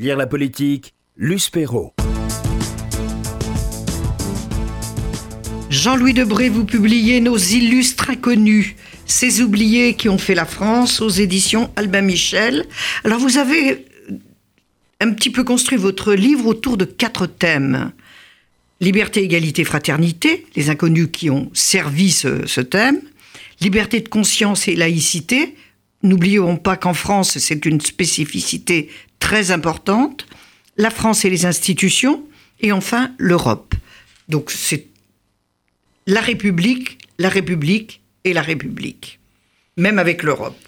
Lire la politique, Luce Perrault. Jean-Louis Debré, vous publiez Nos illustres inconnus, ces oubliés qui ont fait la France aux éditions Albin Michel. Alors vous avez un petit peu construit votre livre autour de quatre thèmes. Liberté, égalité, fraternité, les inconnus qui ont servi ce thème. Liberté de conscience et laïcité. N'oublions pas qu'en France, c'est une spécificité très importante. La France et les institutions. Et enfin, l'Europe. Donc c'est la République, la République et la République, même avec l'Europe.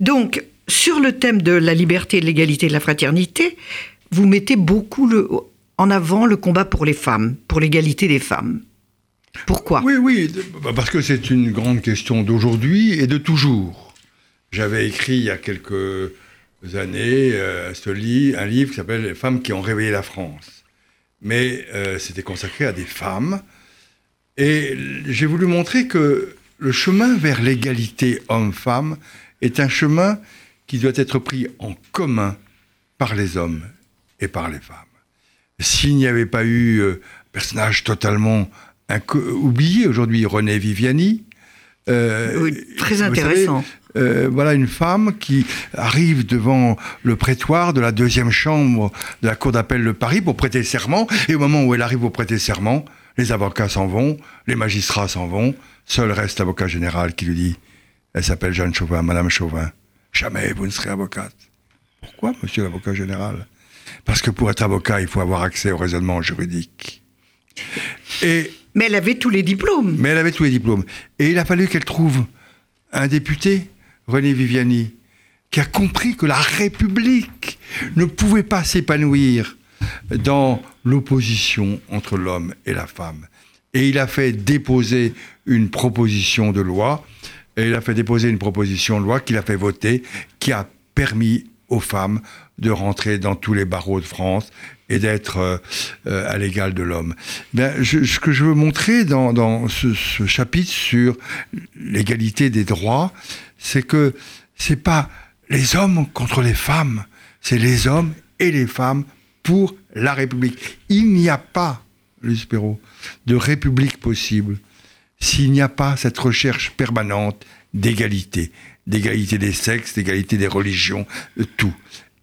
Donc, sur le thème de la liberté, de l'égalité de la fraternité, vous mettez beaucoup en avant le combat pour les femmes, pour l'égalité des femmes. Pourquoi? Oui, oui, parce que c'est une grande question d'aujourd'hui et de toujours. J'avais écrit il y a quelques années euh, un livre qui s'appelle Les femmes qui ont réveillé la France. Mais euh, c'était consacré à des femmes et j'ai voulu montrer que le chemin vers l'égalité homme-femme est un chemin qui doit être pris en commun par les hommes et par les femmes. S'il n'y avait pas eu un euh, personnage totalement oublié aujourd'hui, René Viviani, euh, oui, très intéressant. Euh, voilà une femme qui arrive devant le prétoire de la deuxième chambre de la cour d'appel de Paris pour prêter serment, et au moment où elle arrive au prêter serment, les avocats s'en vont, les magistrats s'en vont, seul reste l'avocat général qui lui dit Elle s'appelle Jeanne Chauvin, Madame Chauvin. Jamais vous ne serez avocate. Pourquoi, monsieur l'avocat général? Parce que pour être avocat, il faut avoir accès au raisonnement juridique. Et, mais elle avait tous les diplômes. Mais elle avait tous les diplômes. Et il a fallu qu'elle trouve un député, René Viviani, qui a compris que la République ne pouvait pas s'épanouir dans l'opposition entre l'homme et la femme. Et il a fait déposer une proposition de loi, et il a fait déposer une proposition de loi qu'il a fait voter, qui a permis aux femmes de rentrer dans tous les barreaux de France et d'être euh, euh, à l'égal de l'homme. ce que je veux montrer dans, ce, chapitre sur l'égalité des droits, c'est que c'est pas les hommes contre les femmes, c'est les hommes et les femmes pour la République. Il n'y a pas, Luce de République possible s'il n'y a pas cette recherche permanente d'égalité, d'égalité des sexes, d'égalité des religions, tout.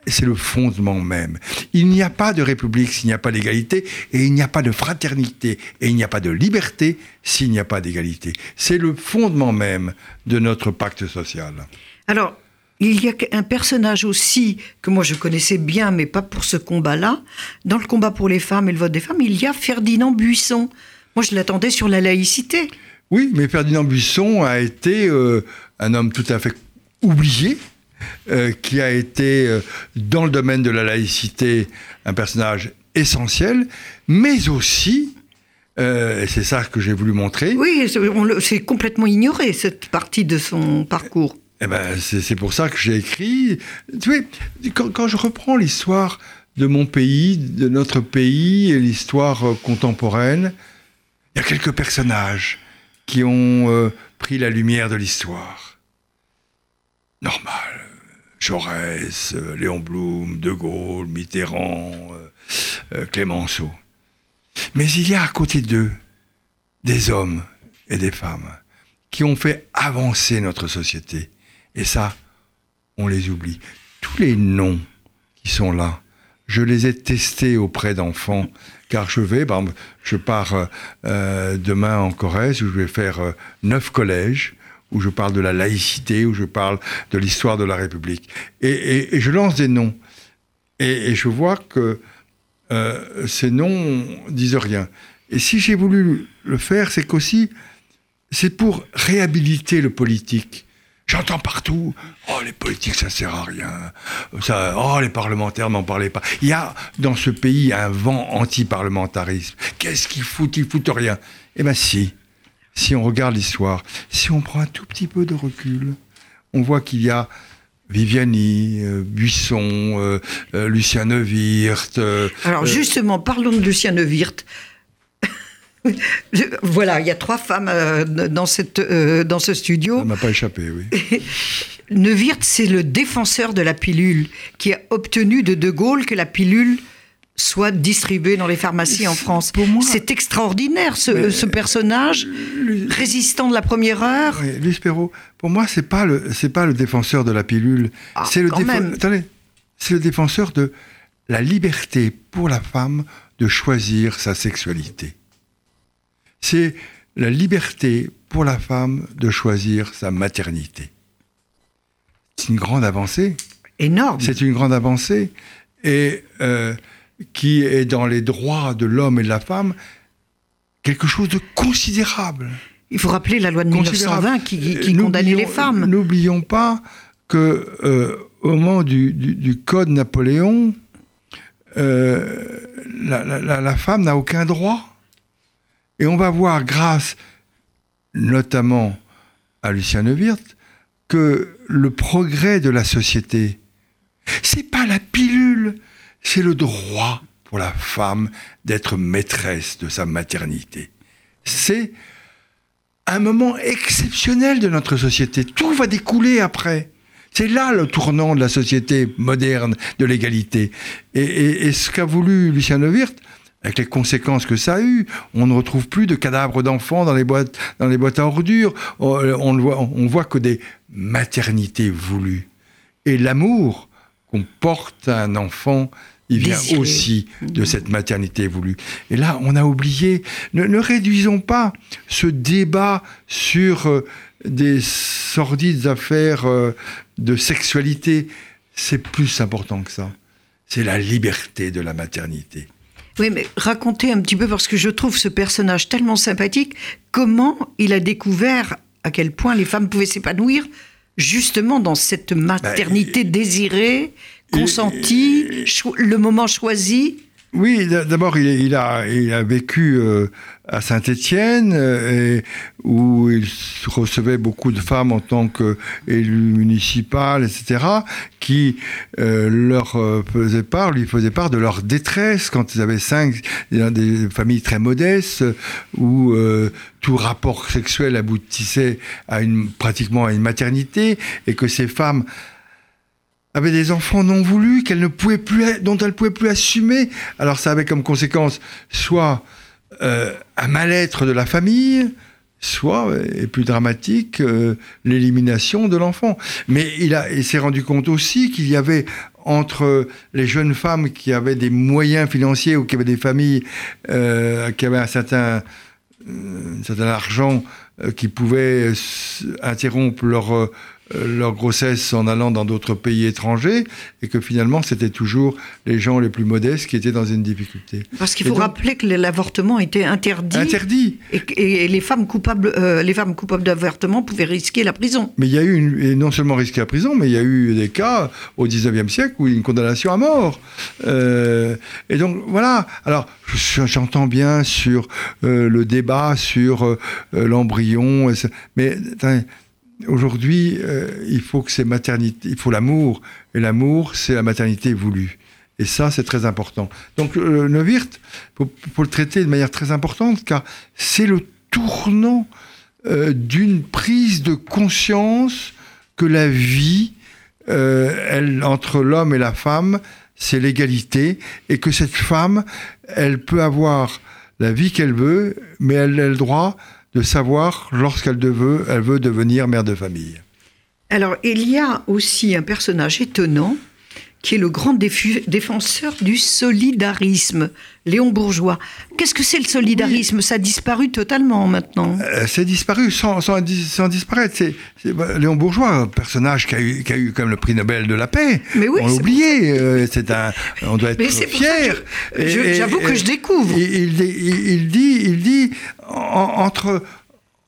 C'est le fondement même. Il n'y a pas de république s'il n'y a pas d'égalité, et il n'y a pas de fraternité, et il n'y a pas de liberté s'il n'y a pas d'égalité. C'est le fondement même de notre pacte social. Alors, il y a un personnage aussi que moi je connaissais bien, mais pas pour ce combat-là. Dans le combat pour les femmes et le vote des femmes, il y a Ferdinand Buisson. Moi, je l'attendais sur la laïcité. Oui, mais Ferdinand Buisson a été euh, un homme tout à fait oublié, euh, qui a été, euh, dans le domaine de la laïcité, un personnage essentiel, mais aussi, et c'est ça que j'ai voulu montrer. Oui, c'est complètement ignoré, cette partie de son parcours. Eh ben, c'est pour ça que j'ai écrit. Tu sais, quand, quand je reprends l'histoire de mon pays, de notre pays, et l'histoire euh, contemporaine, il y a quelques personnages qui ont euh, pris la lumière de l'histoire. Normal. Jaurès, euh, Léon Blum, De Gaulle, Mitterrand, euh, Clémenceau. Mais il y a à côté d'eux des hommes et des femmes qui ont fait avancer notre société et ça, on les oublie. Tous les noms qui sont là, je les ai testés auprès d'enfants, car je vais, je pars euh, demain en Corrèze, où je vais faire euh, neuf collèges, où je parle de la laïcité, où je parle de l'histoire de la République. Et, je lance des noms. Et, je vois que euh, ces noms disent rien. Et si j'ai voulu le faire, c'est qu'aussi, c'est pour réhabiliter le politique. J'entends partout, oh les politiques ça sert à rien, oh les parlementaires n'en parlaient pas. Il y a dans ce pays un vent anti-parlementarisme. Qu'est-ce qu'ils foutent? Ils foutent rien. Eh bien si, si on regarde l'histoire, si on prend un tout petit peu de recul, on voit qu'il y a Viviani, euh, Buisson, euh, euh, Lucien Neuwirth. Alors justement, parlons de Lucien Neuwirth. voilà, il y a trois femmes euh, dans, cette, euh, dans ce studio. Ça m'a pas échappé, oui. Neuwirth, c'est le défenseur de la pilule qui a obtenu de De Gaulle que la pilule soit distribuée dans les pharmacies en France. C'est extraordinaire, ce, ce personnage résistant de la première heure. Oui, Luis Perrault, pour moi, c'est pas le c'est pas le défenseur de la pilule. Ah, c'est le attendez, c'est le défenseur de la liberté pour la femme de choisir sa sexualité. C'est la liberté pour la femme de choisir sa maternité. C'est une grande avancée. Énorme. C'est une grande avancée et euh, qui est dans les droits de l'homme et de la femme quelque chose de considérable. Il faut rappeler la loi de 1920 qui, qui- condamnait les n'oublions- femmes. N'oublions pas que euh, au moment du, du- du code Napoléon, euh, la, la- la- la femme n'a aucun droit. Et on va voir, grâce notamment à Lucien Neuwirth, que le progrès de la société, c'est pas la pilule, c'est le droit pour la femme d'être maîtresse de sa maternité. C'est un moment exceptionnel de notre société. Tout va découler après. C'est là le tournant de la société moderne, de l'égalité. Et, ce qu'a voulu Lucien Neuwirth, avec les conséquences que ça a eu, on ne retrouve plus de cadavres d'enfants dans les boîtes, dans les boîtes à ordures. On, on voit, on voit que des maternités voulues. Et l'amour qu'on porte un enfant, il vient Désiré. aussi de cette maternité voulue. Et là, on a oublié. Ne, ne réduisons pas ce débat sur euh, des sordides affaires euh, de sexualité. C'est plus important que ça. C'est la liberté de la maternité. Oui, mais racontez un petit peu, parce que je trouve ce personnage tellement sympathique, comment il a découvert à quel point les femmes pouvaient s'épanouir justement dans cette maternité désirée, consentie, le moment choisi. Oui, d'abord, il, a, il a vécu euh, à Saint-Étienne, euh, où il recevait beaucoup de femmes en tant qu'élu municipal, etc., qui euh, leur euh, faisaient part, lui faisaient part de leur détresse quand ils avaient cinq, des familles très modestes, où euh, tout rapport sexuel aboutissait à une, pratiquement à une maternité, et que ces femmes avaient des enfants non voulus qu'elle ne pouvait plus, dont elle pouvait plus assumer. Alors ça avait comme conséquence soit euh, un mal-être de la famille, soit, et plus dramatique, euh, l'élimination de l'enfant. Mais il, a, il s'est rendu compte aussi qu'il y avait entre les jeunes femmes qui avaient des moyens financiers ou qui avaient des familles euh, qui avaient un certain, euh, un certain argent euh, qui pouvaient interrompre leur, euh, leur grossesse en allant dans d'autres pays étrangers et que finalement c'était toujours les gens les plus modestes qui étaient dans une difficulté. Parce qu'il faut donc- rappeler que l'avortement était interdit. Interdit. Et, et les femmes coupables, euh, les femmes coupables d'avortement pouvaient risquer la prison. Mais il y a eu, une, et non seulement risqué à prison, mais il y a eu des cas au 19e siècle où il y a une condamnation à mort. Euh, et donc voilà. Alors je- j'entends bien sur euh, le débat sur euh, euh, l'embryon, mais aujourd'hui euh, il faut que c'est maternité, il faut l'amour, et l'amour c'est la maternité voulue. Et ça, c'est très important. Donc, le Neuwirth, il faut, le traiter de manière très importante, car c'est le tournant euh, d'une prise de conscience que la vie, euh, entre l'homme et la femme, c'est l'égalité, et que cette femme, elle peut avoir la vie qu'elle veut, mais elle a le droit de savoir lorsqu'elle veut, elle veut devenir mère de famille. Alors, il y a aussi un personnage étonnant qui est le grand défenseur du solidarisme, Léon Bourgeois. Qu'est-ce que c'est le solidarisme? Ça a disparu totalement maintenant. Euh, c'est disparu sans, sans, dis- sans disparaître. C'est, c'est- bah, Léon Bourgeois, personnage qui a eu, qui a eu comme le prix Nobel de la paix. Mais oui, on l'a c'est oublié. euh, c'est un, on doit être fier. j'avoue que je découvre. Il, dit- il- il dit, il dit en- entre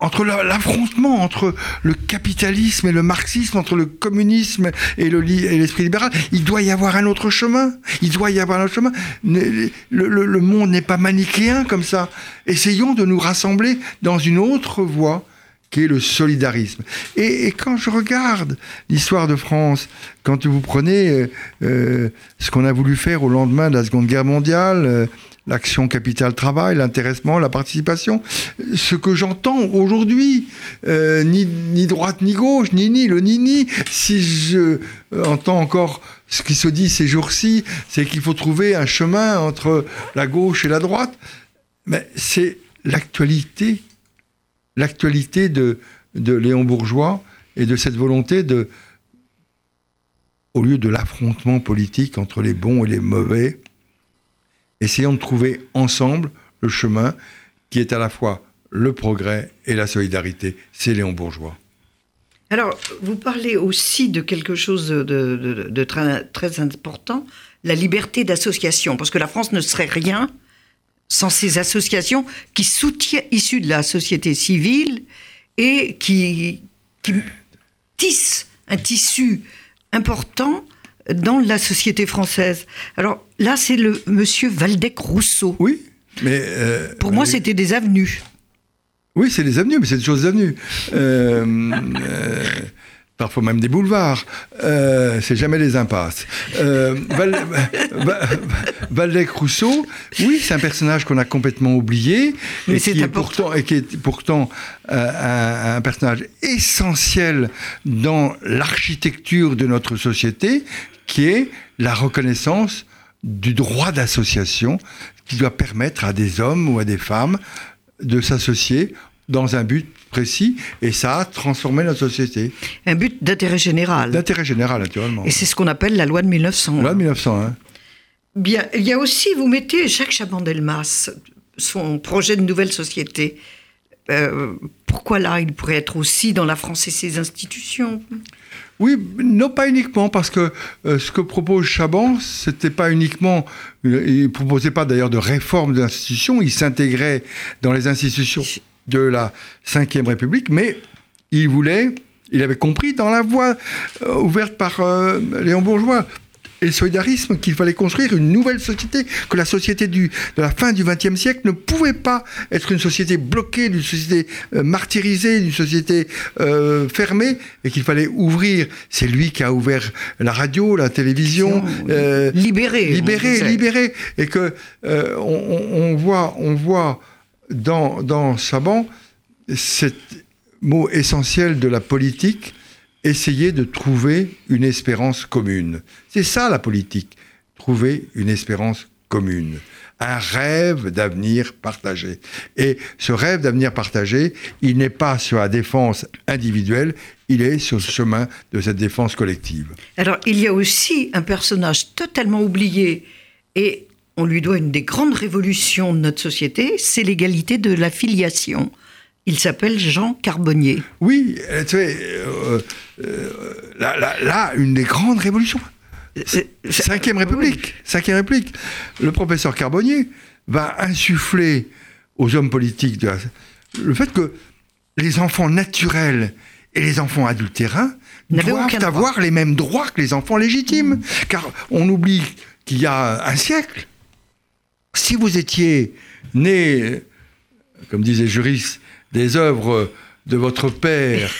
entre la- l'affrontement entre le capitalisme et le marxisme, entre le communisme et l'esprit libéral, il doit y avoir un autre chemin. Il doit y avoir un chemin. Le, monde n'est pas manichéen comme ça. Essayons de nous rassembler dans une autre voie qui est le solidarisme. Et, et quand je regarde l'histoire de France, quand vous prenez euh, euh, ce qu'on a voulu faire au lendemain de la Seconde Guerre mondiale, euh, l'action capital-travail, l'intéressement, la participation, ce que j'entends aujourd'hui, euh, ni, droite ni gauche, ni ni, le ni ni, si je euh, entends encore ce qui se dit ces jours-ci, c'est qu'il faut trouver un chemin entre la gauche et la droite. Mais c'est l'actualité, l'actualité de, de Léon Bourgeois et de cette volonté de, au lieu de l'affrontement politique entre les bons et les mauvais, essayons de trouver ensemble le chemin qui est à la fois le progrès et la solidarité. C'est Léon Bourgeois. Alors, vous parlez aussi de quelque chose de, très, important, la liberté d'association, parce que la France ne serait rien sans ces associations qui soutiennent, issues de la société civile et qui tissent un tissu important dans la société française. Alors là, c'est le monsieur Valdec Rousseau. Oui, mais euh, pour moi, c'était des avenues. Oui, c'est des avenues, mais c'est des choses avenues. Euh, euh, parfois même des boulevards. c'est jamais des impasses. Valdec Rousseau, oui, c'est un personnage qu'on a complètement oublié, mais et, qui est pourtant, et qui est pourtant un, un, personnage essentiel dans l'architecture de notre société, qui est la reconnaissance du droit d'association, qui doit permettre à des hommes ou à des femmes de s'associer dans un but précis, et ça a transformé notre société. Un but d'intérêt général. D'intérêt général, naturellement. Et c'est ce qu'on appelle la loi de 1900. La loi de 1901. Bien, il y a aussi, vous mettez Jacques Chaban-Delmas, son projet de nouvelle société. Euh, pourquoi là, il pourrait être aussi dans la France et ses institutions? Oui, non pas uniquement, parce que euh, ce que propose Chaban, c'était pas uniquement, euh, il proposait pas d'ailleurs de réforme de l'institution, il s'intégrait dans les institutions de la Ve République, mais il voulait, il avait compris dans la voie euh, ouverte par Léon Bourgeois, et le solidarisme qu'il fallait construire une nouvelle société, que la société du, de la fin du XXe siècle ne pouvait pas être une société bloquée, une société euh, martyrisée, une société euh, fermée, et qu'il fallait ouvrir. C'est lui qui a ouvert la radio, la télévision. Euh, libéré. Libéré, libéré. Et que on, on, voit, on voit dans, dans Saban cet mot essentiel de la politique essayer de trouver une espérance commune. C'est ça la politique, trouver une espérance commune, un rêve d'avenir partagé. Et ce rêve d'avenir partagé, il n'est pas sur la défense individuelle, il est sur le chemin de cette défense collective. Alors il y a aussi un personnage totalement oublié et on lui doit une des grandes révolutions de notre société, c'est l'égalité de la filiation. Il s'appelle Jean Carbonnier. Oui, euh, tu sais, euh, euh, là, une des grandes révolutions. Cinquième République, Cinquième République. Le professeur Carbonnier va insuffler aux hommes politiques le fait que les enfants naturels et les enfants adultérins doivent avoir les mêmes droits que les enfants légitimes. Mmh. Car on oublie qu'il y a un siècle, si vous étiez né, comme disait Juris, des œuvres de votre père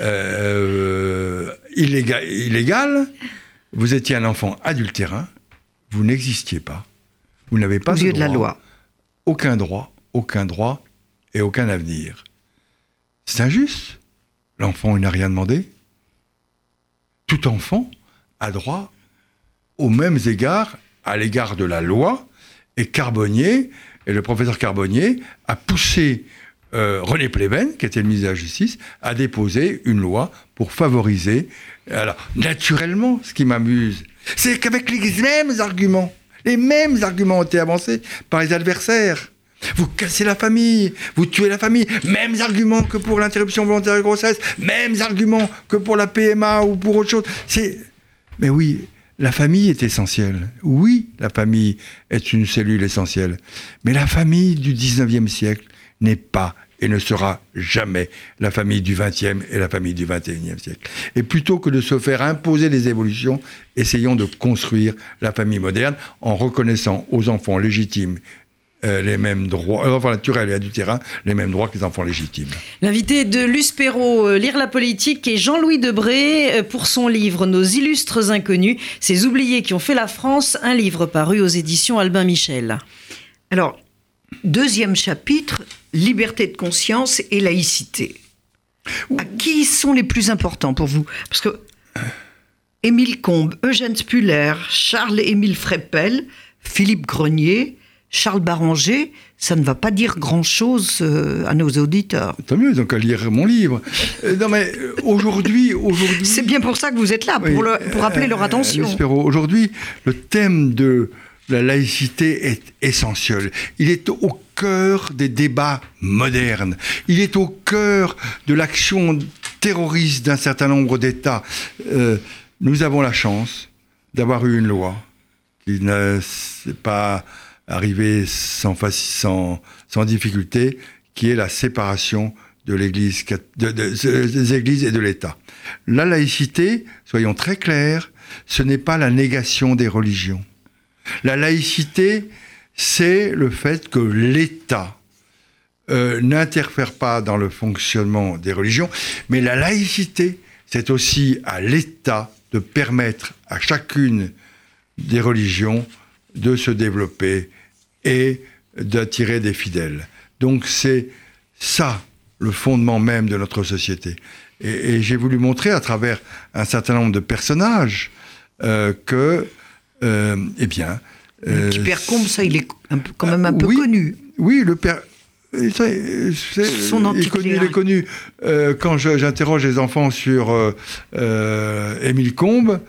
euh, illégal, vous étiez un enfant adultérin, vous n'existiez pas, vous n'avez pas de, la loi. aucun droit, aucun droit et aucun avenir. C'est injuste. L'enfant, il n'a rien demandé. Tout enfant a droit aux mêmes égards à l'égard de la loi. Et Carbonnier, et le professeur Carbonnier, a poussé euh, René Pleven, qui était le ministre de la Justice, a déposé une loi pour favoriser. Alors, naturellement, ce qui m'amuse, c'est qu'avec les mêmes arguments, les mêmes arguments ont été avancés par les adversaires. Vous cassez la famille, vous tuez la famille. Mêmes arguments que pour l'interruption volontaire de grossesse, mêmes arguments que pour la PMA ou pour autre chose. C'est, mais oui, la famille est essentielle. Oui, la famille est une cellule essentielle. Mais la famille du 19e siècle, n'est pas et ne sera jamais la famille du XXe et la famille du XXIe siècle. Et plutôt que de se faire imposer des évolutions, essayons de construire la famille moderne en reconnaissant aux enfants légitimes euh, les mêmes droits, euh, enfants naturels et adultérins, les mêmes droits que les enfants légitimes. L'invité de Luce Perrault, euh, Lire la politique, est Jean-Louis Debré pour son livre Nos illustres inconnus, ces oubliés qui ont fait la France, un livre paru aux éditions Albin Michel. Alors, deuxième chapitre, liberté de conscience et laïcité. À qui sont les plus importants pour vous? Parce que Émile Combes, Eugène Spuller, Charles-Émile Frépel, Philippe Grenier, Charles Barranger, ça ne va pas dire grand-chose euh, à nos auditeurs. Tant mieux, donc à lire mon livre. Euh, non mais euh, aujourd'hui, aujourd'hui. C'est bien pour ça que vous êtes là, pour, Oui, le- pour appeler leur euh, attention. Luspero, Aujourd'hui, le thème de la laïcité est essentiel. Il est au cœur des débats modernes. Il est au cœur de l'action terroriste d'un certain nombre d'États. Euh, nous avons la chance d'avoir eu une loi qui ne s'est pas arrivée sans, difficulté, qui est la séparation de l'Église, des Églises et de l'État. La laïcité, soyons très clairs, ce n'est pas la négation des religions. La laïcité, c'est le fait que l'État euh, n'interfère pas dans le fonctionnement des religions, mais la laïcité, c'est aussi à l'État de permettre à chacune des religions de se développer et d'attirer des fidèles. Donc c'est ça le fondement même de notre société. Et, et j'ai voulu montrer à travers un certain nombre de personnages euh, que, euh, eh bien, Le petit euh, père Combes, ça, il est un peu- quand même un peu oui. connu. oui, le père. euh, ça, euh, Son il connu. Il est connu. Euh, quand j'interroge les enfants sur euh, euh, Émile Combes,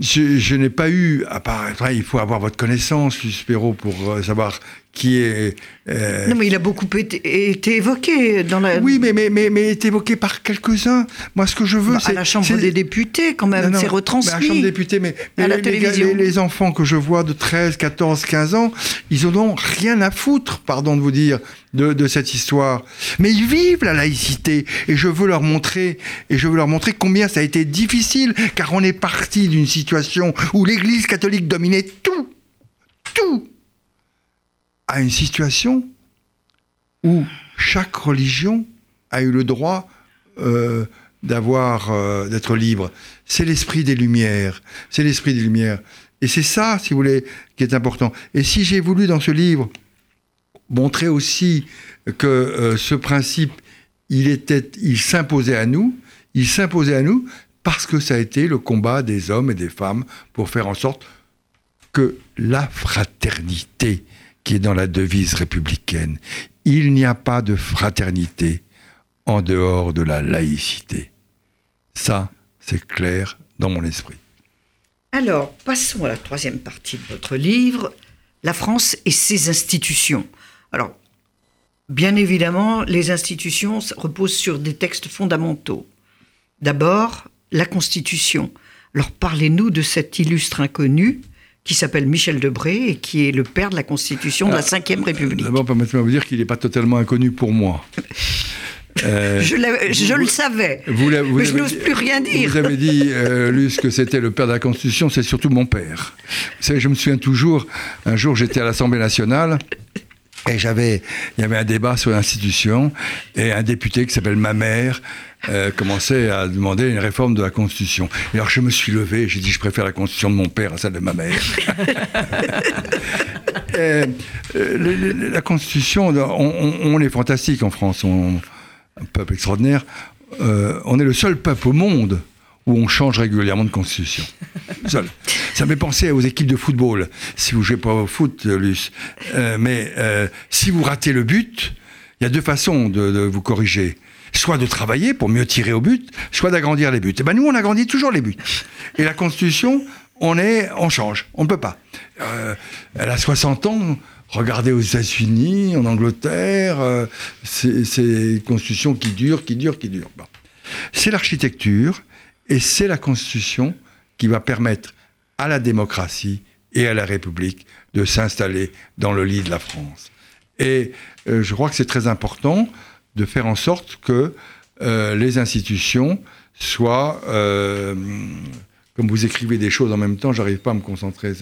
je, je n'ai pas eu, à part, il faut avoir votre connaissance, Luspero, pour euh, savoir qui est. euh, Non, mais il a beaucoup été, été évoqué dans la, oui, mais, mais, mais, mais est évoqué par quelques-uns. Moi, ce que je veux, bah, c'est. à la Chambre des députés, quand même. C'est mais à la. Chambre des députés, mais, mais À la les, les télévision. les- les enfants que je vois de 13, 14, 15 ans, ils en ont rien à foutre, pardon de vous dire, de, de cette histoire. Mais ils vivent la laïcité et je veux leur montrer, et je veux leur montrer combien ça a été difficile, car on est parti d'une situation où l'Église catholique dominait tout, tout, à une situation où chaque religion a eu le droit euh, d'avoir euh, d'être libre. C'est l'esprit des Lumières. C'est l'esprit des Lumières. Et c'est ça, si vous voulez, qui est important. Et si j'ai voulu dans ce livre montrer aussi que euh, ce principe, il était, il s'imposait à nous, il s'imposait à nous parce que ça a été le combat des hommes et des femmes pour faire en sorte que la fraternité qui est dans la devise républicaine, il n'y a pas de fraternité en dehors de la laïcité. Ça, c'est clair dans mon esprit. Alors, passons à la troisième partie de votre livre, La France et ses institutions. Alors, bien évidemment, les institutions reposent sur des textes fondamentaux. D'abord, la Constitution. Alors, parlez-nous de cet illustre inconnu qui s'appelle Michel Debré et qui est le père de la Constitution de la Ve République. D'abord, permettez-moi de vous dire qu'il n'est pas totalement inconnu pour moi. Euh, Je, je le savais. vous l'avez- vous Mais je n'ose plus rien dire. Vous avez dit, euh, Luce, que c'était le père de la Constitution, c'est surtout mon père. Vous savez, je me souviens toujours, un jour j'étais à l'Assemblée nationale, et j'avais, il y avait un débat sur l'institution, et un député qui s'appelle Mamère euh, commençait à demander une réforme de la Constitution. Et alors je me suis levé, j'ai dit, je préfère la Constitution de mon père à celle de ma mère. Euh, euh, la Constitution, on, on- on est fantastique en France, on, un peuple extraordinaire. Euh, on est le seul peuple au monde où on change régulièrement de constitution. Seul. Ça me fait penser aux équipes de football. Si vous jouez pas au foot, Luce, euh, mais euh, si vous ratez le but, il y a deux façons de, de vous corriger. Soit de travailler pour mieux tirer au but, soit d'agrandir les buts. Et ben nous, on agrandit toujours les buts. Et la Constitution, on est, on change, on ne peut pas. Euh, elle a 60 ans. Regardez aux États-Unis, en Angleterre, euh, c'est une constitution qui dure, qui dure, qui dure. C'est l'architecture et c'est la constitution qui va permettre à la démocratie et à la République de s'installer dans le lit de la France. Et euh, je crois que c'est très important de faire en sorte que euh, les institutions soient euh, comme vous écrivez des choses en même temps, j'arrive pas à me concentrer.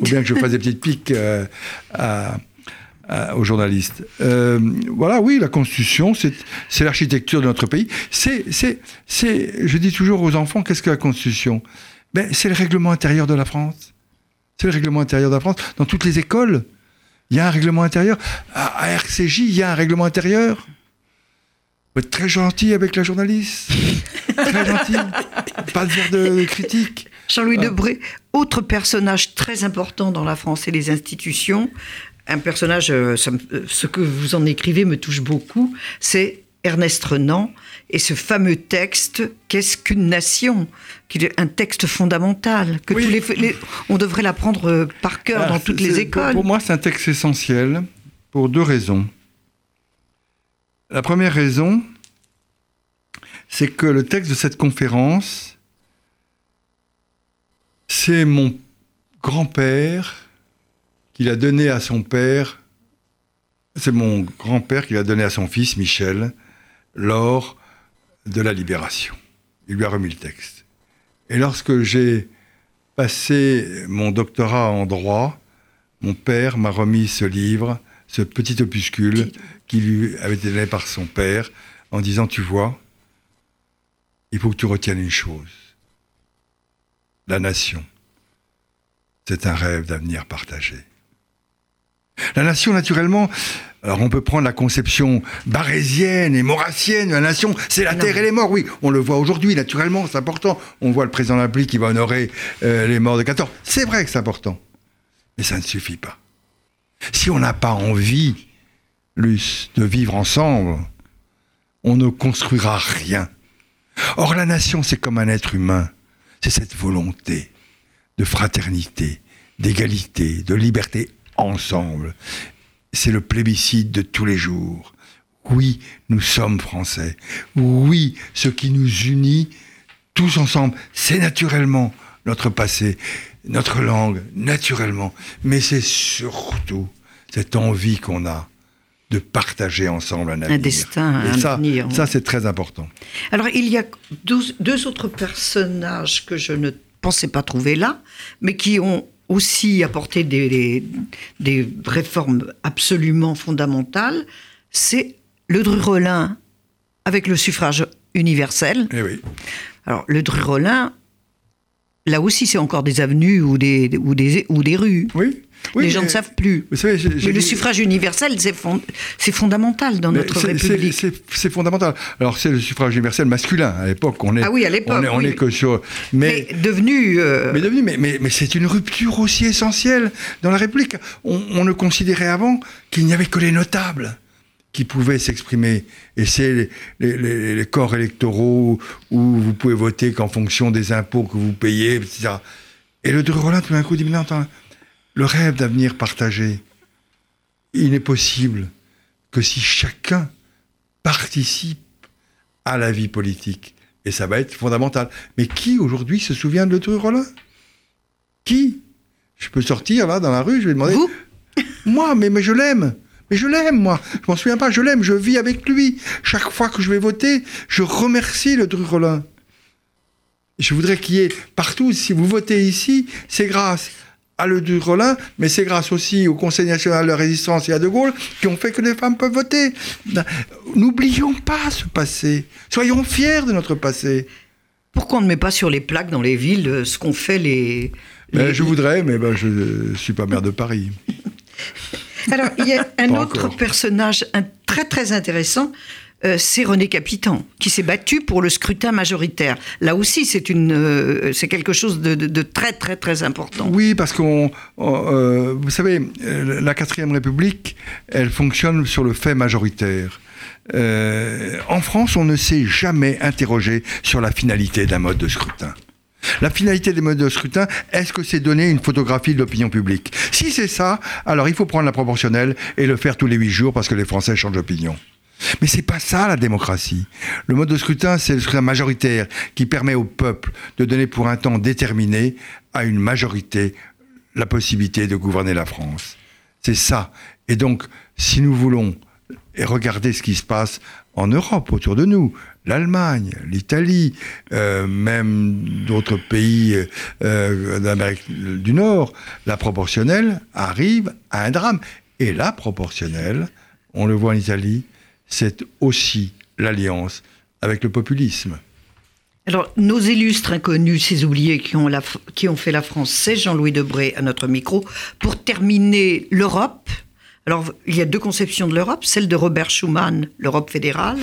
Ou bien que je fasse des petites piques euh, aux journalistes. Voilà, oui, la Constitution, c'est l'architecture de notre pays. C'est, je dis toujours aux enfants, qu'est-ce que la Constitution? Ben, C'est le règlement intérieur de la France. C'est le règlement intérieur de la France. Dans toutes les écoles, il y a un règlement intérieur. À, à RCJ, il y a un règlement intérieur. Faut être très gentil avec la journaliste. Très gentil. Pas de faire de critique. Jean-Louis Ah. Debré, autre personnage très important dans la France et les institutions, un personnage, euh, ça me- euh, ce que vous en écrivez me touche beaucoup, c'est Ernest Renan et ce fameux texte Qu'est-ce qu'une nation? qui est un texte fondamental que Oui. tous les, les- on devrait l'apprendre euh, par cœur dans toutes les écoles. Pour moi, c'est un texte essentiel pour deux raisons. La première raison, c'est que le texte de cette conférence, c'est mon grand-père qui l'a donné à son père, c'est mon grand-père qui l'a donné à son fils Michel lors de la libération. Il lui a remis le texte. Et lorsque j'ai passé mon doctorat en droit, mon père m'a remis ce livre, ce petit opuscule qui lui avait été donné par son père, en disant, tu vois, il faut que tu retiennes une chose. La nation, c'est un rêve d'avenir partagé. La nation, naturellement, alors on peut prendre la conception barésienne et maurassienne la nation, c'est la Non. terre et les morts, oui, on le voit aujourd'hui, naturellement, c'est important. On voit le président de la République qui va honorer euh, les morts de 14. C'est vrai que c'est important, mais ça ne suffit pas. Si on n'a pas envie, Luce, de vivre ensemble, on ne construira rien. Or, la nation, c'est comme un être humain. C'est cette volonté de fraternité, d'égalité, de liberté ensemble. C'est le plébiscite de tous les jours. Oui, nous sommes français. Oui, ce qui nous unit tous ensemble, c'est naturellement notre passé, notre langue, naturellement. Mais c'est surtout cette envie qu'on a de partager ensemble un avenir. destin, Et un ça, avenir. Ça, c'est très important. Alors, il y a deux, deux autres personnages que je ne pensais pas trouver là, mais qui ont aussi apporté des, des- des réformes absolument fondamentales. C'est le Drurolin avec le suffrage universel. Eh oui. Alors, le Drurolin, là aussi, c'est encore des avenues ou des, ou des, ou des rues. Oui. oui Les gens ne savent plus. Savez, Mais le suffrage universel, c'est fond- c'est fondamental dans Mais notre République. C'est c'est fondamental. Alors, c'est le suffrage universel masculin. À l'époque, on est. Ah oui, à l'époque, On est, on oui. est que sur. Mais, Mais. devenu... euh, Mais, devenu, mais, mais, mais c'est une rupture aussi essentielle dans la République. On, on ne considérait avant qu'il n'y avait que les notables qui pouvaient s'exprimer. Et c'est les, les- les- les corps électoraux où vous pouvez voter qu'en fonction des impôts que vous payez, etc. Et le Rollin, tout d'un coup, dit, mais non, attends, le rêve d'avenir partagé, il n'est possible que si chacun participe à la vie politique. Et ça va être fondamental. Mais qui aujourd'hui se souvient de Le Rollin Qui? Je peux sortir là dans la rue, je vais demander. Vous? Moi, mais, mais je l'aime. Mais je l'aime, moi. Je m'en souviens pas, je l'aime, je vis avec lui. Chaque fois que je vais voter, je remercie le Rollin. Je voudrais qu'il y ait partout, si vous votez ici, c'est grâce à le Rollin, mais c'est grâce aussi au Conseil national de la résistance et à De Gaulle qui ont fait que les femmes peuvent voter. N'oublions pas ce passé. Soyons fiers de notre passé. Pourquoi on ne met pas sur les plaques dans les villes euh, ce qu'ont fait les... Ben, les- je voudrais, mais ben, je ne suis pas maire de Paris. Alors, il y a un Pas autre encore. personnage un- très très intéressant, euh, c'est René Capitan, qui s'est battu pour le scrutin majoritaire. Là aussi, c'est une, euh, c'est quelque chose de, de- de très très très important. Oui, parce qu'on, on, euh, vous savez, euh, la quatrième République, elle fonctionne sur le fait majoritaire. Euh, en France, on ne s'est jamais interrogé sur la finalité d'un mode de scrutin. La finalité des modes de scrutin, est-ce que c'est donner une photographie de l'opinion publique? Si c'est ça, alors il faut prendre la proportionnelle et le faire tous les huit jours parce que les Français changent d'opinion. Mais c'est pas ça la démocratie. Le mode de scrutin, c'est le scrutin majoritaire qui permet au peuple de donner pour un temps déterminé à une majorité la possibilité de gouverner la France. C'est ça. Et donc, si nous voulons regarder ce qui se passe en Europe autour de nous, l'Allemagne, l'Italie, euh, même d'autres pays euh, d'Amérique du Nord, la proportionnelle arrive à un drame. Et la proportionnelle, on le voit en Italie, c'est aussi l'alliance avec le populisme. Alors, nos illustres inconnus, ces oubliés qui ont, qui ont fait la France, c'est Jean-Louis Debré à notre micro. Pour terminer, l'Europe. Alors, il y a deux conceptions de l'Europe, celle de Robert Schuman, l'Europe fédérale,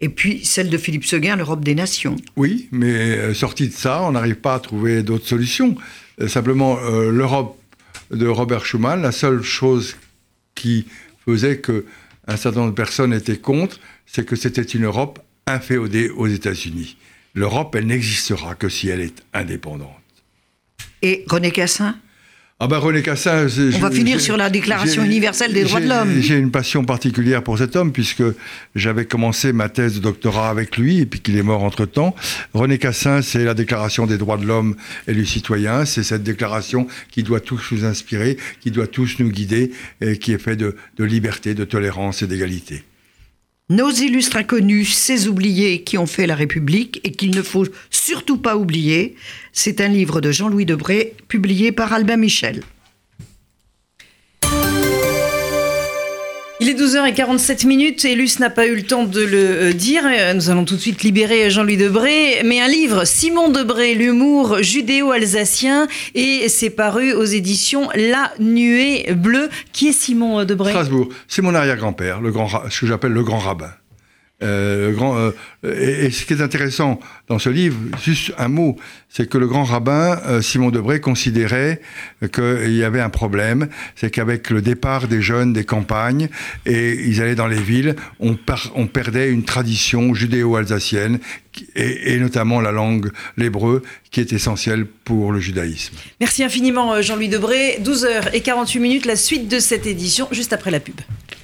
Et puis celle de Philippe Seguin, l'Europe des nations. Oui, mais euh, sorti de ça, on n'arrive pas à trouver d'autres solutions. Euh, simplement, euh, l'Europe de Robert Schuman, la seule chose qui faisait que un certain nombre de personnes étaient contre, c'est que c'était une Europe inféodée aux États-Unis. L'Europe, elle n'existera que si elle est indépendante. Et René Cassin? Ah ben René Cassin, on va finir sur la Déclaration universelle des droits de l'homme. J'ai une passion particulière pour cet homme puisque j'avais commencé ma thèse de doctorat avec lui et puis qu'il est mort entre temps. René Cassin, c'est la Déclaration des droits de l'homme et du citoyen. C'est cette déclaration qui doit tous nous inspirer, qui doit tous nous guider et qui est faite de, de liberté, de tolérance et d'égalité. Nos illustres inconnus, ces oubliés qui ont fait la République et qu'il ne faut surtout pas oublier, c'est un livre de Jean-Louis Debré publié par Albin Michel. Est 12h47 minutes et Luce n'a pas eu le temps de le euh, dire. Euh, nous allons tout de suite libérer Jean-Louis Debré. Mais un livre, Simon Debré, l'humour judéo-alsacien, et c'est paru aux éditions La Nuée Bleue. Qui est Simon Debré? Strasbourg. C'est mon arrière-grand-père, le grand, ce que j'appelle le grand rabbin. Euh, euh, et, ce qui est intéressant dans ce livre, juste un mot, c'est que le grand rabbin euh, Simon Debré considérait qu'il y avait un problème, c'est qu'avec le départ des jeunes des campagnes et ils allaient dans les villes, on, perdait une tradition judéo-alsacienne et, et, notamment la langue l'hébreu qui est essentielle pour le judaïsme. Merci infiniment Jean-Louis Debré. 12h48 minutes, la suite de cette édition juste après la pub.